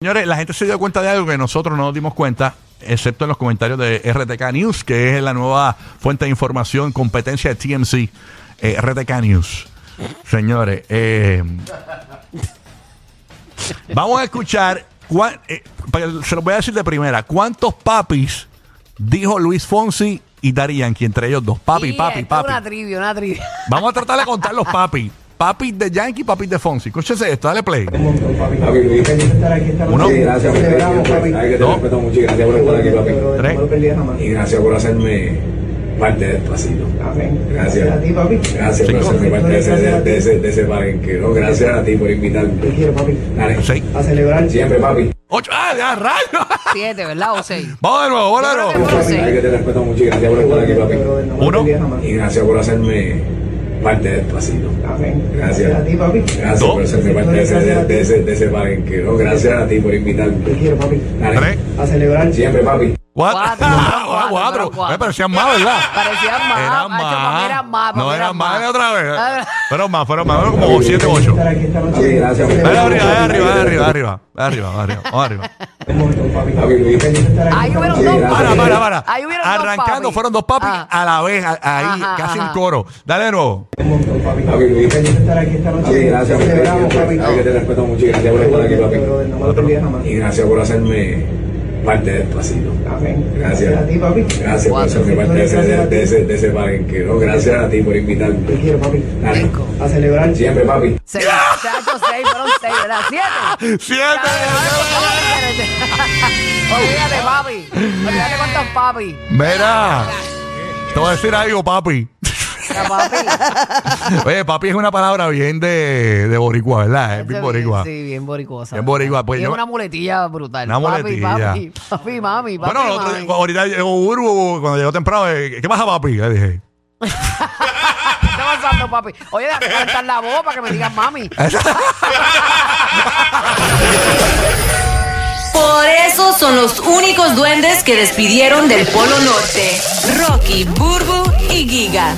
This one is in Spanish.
Señores, la gente se dio cuenta de algo que nosotros no nos dimos cuenta, excepto en los comentarios de RTK News, que es la nueva fuente de información, competencia de TMC, eh, RTK News. Señores, eh, vamos a escuchar, eh, se los voy a decir de primera, ¿cuántos papis dijo Luis Fonsi y Daddy Yankee, entre ellos dos? Papi, papi, papi. Una trivia, una trivia. Vamos a tratar de contar los papis. Papis de Yankee, papis de Fonsi. Escúchese esto, dale play. Papi Luis. Uno. Sí, gracias por Celebramos, papi. Ay, que te Dos. respeto mucho y gracias por estar aquí, papi. Tres. No lo perdí jamás. Y gracias por hacerme parte del pasito. Amén. Gracias. Gracias a ti, papi. Gracias por hacerme parte de ese, de ese, de ese palenque. ¿no? Gracias a ti por Te invitarme. quiero, papi. Dale. Seis. A celebrar. Siempre, papi. Ocho. ¡Ah, ya, rayo! Siete, ¿verdad? O seis. Vamos de nuevo, vamos de nuevo. Creo que- te respeto mucho y gracias por estar aquí, papi. Uno. Y gracias por hacerme parte del pasito. Amén. Gracias. a ti, papi. Gracias Dos. por hacerme parte de ese, de, de ese, de ese palenque. ¿no? Gracias a ti por Te invitarme. quiero, papi. Dale. Tres. A celebrar. Siempre, papi. Cuatro. Cuatro, cuatro, cuatro. Me parecían más, ¿verdad? Parecían más. Eran para mí eran más. para No eran más de más. otra vez. Fueron más, fueron más. Fueron como siete, ocho. Estar aquí esta noche. Papi, gracias. Dale Celebramos, arriba, dale papi. arriba, arriba, arriba. Arriba, arriba. Vamos arriba. Un Ahí hubieron dos gracias. Para, papis. para, para. Ahí hubieron dos Arrancando papis. fueron dos papis Ah. a la vez, a- ahí, Ajá, casi ajá. coro. Dale de nuevo. Un papi. Gracias. Celebramos, papi. Ay, que te respeto mucho y gracias por estar aquí, papi. Pero no me lo perdí jamás. Y gracias por hacerme parte del pasito. Amén. Gracias. a ti, papi. Gracias por hacerme parte de ese, de, ese. Gracias a ti por Te invitarme. quiero, papi. Cinco. A celebrar. Siempre, papi. Seis. Chacho, seis, fueron seis, ¿verdad? Siete. Siete. Olvídate, papi. Olvídate cuántos papi. Mira. Te voy a decir algo, papi. Papi. Oye, papi es una palabra bien de, de boricua, ¿verdad? Es bien boricua. Sí, bien boricuosa. Bien boricua, pues Y es yo- una muletilla brutal. Una Papi, muletilla. Papi, papi, mami, papi, Bueno, el otro- mami. ahorita llegó Urbu, cuando llegó temprano, eh, ¿qué pasa, papi? Le dije. ¿Qué está pasando, papi? Oye, déjame calentar la voz para que me digas mami. Por eso son los únicos duendes que despidieron del Polo Norte. Rocky, Burbu y Giga.